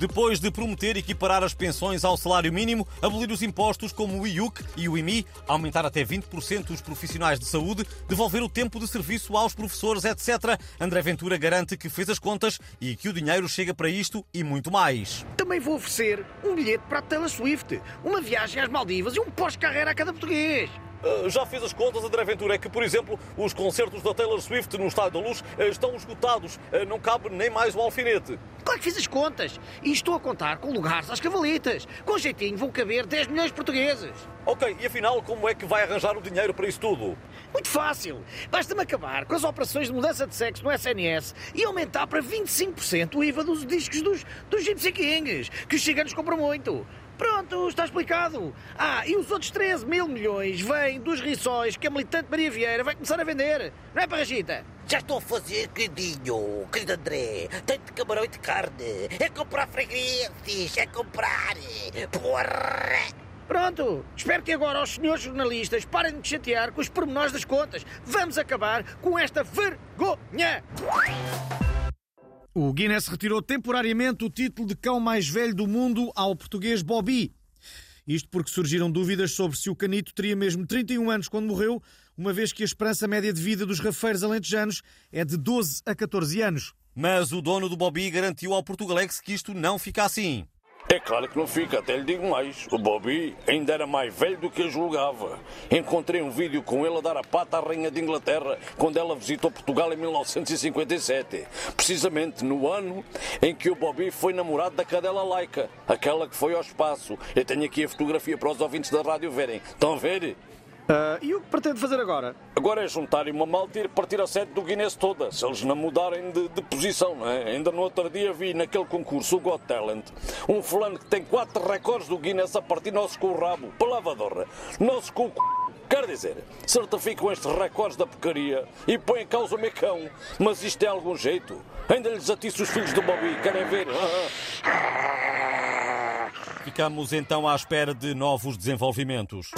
Depois de prometer equiparar as pensões ao salário mínimo, abolir os impostos como o IUC e o IMI, aumentar até 20% os profissionais de saúde, devolver o tempo de serviço aos professores, etc., André Ventura garante que fez as contas e que o dinheiro chega para isto e muito mais. Também vou oferecer um bilhete para a Taylor Swift, uma viagem às Maldivas e um pós-carreira a cada português. Uh, já fiz as contas, André Ventura, é que, por exemplo, os concertos da Taylor Swift no Estádio da Luz uh, estão esgotados. Uh, não cabe nem mais o alfinete. Claro que fiz as contas. E estou a contar com lugares às cavalitas. Com jeitinho vão caber 10 milhões de portugueses. Ok, e afinal, como é que vai arranjar o dinheiro para isso tudo? Muito fácil. Basta-me acabar com as operações de mudança de sexo no SNS e aumentar para 25% o IVA dos discos dos, dos Gypsy Kings, que os ciganos compram muito. Pronto, está explicado. Ah, e os outros 13 mil milhões vêm dos riçóis que a militante Maria Vieira vai começar a vender. Não é, Parrachita? Já estou a fazer, queridinho, querido André. Tenho de camarão e de carne. É comprar fregueses, é comprar. Porra! Pronto, espero que agora os senhores jornalistas parem de chatear com os pormenores das contas. Vamos acabar com esta vergonha! O Guinness retirou temporariamente o título de cão mais velho do mundo ao português Bobby. Isto porque surgiram dúvidas sobre se o canito teria mesmo 31 anos quando morreu, uma vez que a esperança média de vida dos rafeiros alentejanos é de 12 a 14 anos. Mas o dono do Bobby garantiu ao Portugalex que isto não fica assim. É claro que não fica, até lhe digo mais. O Bobby ainda era mais velho do que eu julgava. Encontrei um vídeo com ele a dar a pata à Rainha de Inglaterra quando ela visitou Portugal em 1957. Precisamente no ano em que o Bobby foi namorado da cadela laica, aquela que foi ao espaço. Eu tenho aqui a fotografia para os ouvintes da rádio verem. Estão a ver? Uh, e o que pretende fazer agora? Agora é juntarem uma malta e ir partir a sede do Guinness toda, se eles não mudarem de, de, posição, não é? Ainda no outro dia vi naquele concurso, o Got Talent, um fulano que tem quatro recordes do Guinness a partir nossos com o rabo, palavadora, nossos com o c... Quer dizer, certificam estes recordes da porcaria e põem em causa o mecão. Mas isto é algum jeito? Ainda lhes atiço os filhos do Bobby, querem ver? Ficamos então à espera de novos desenvolvimentos.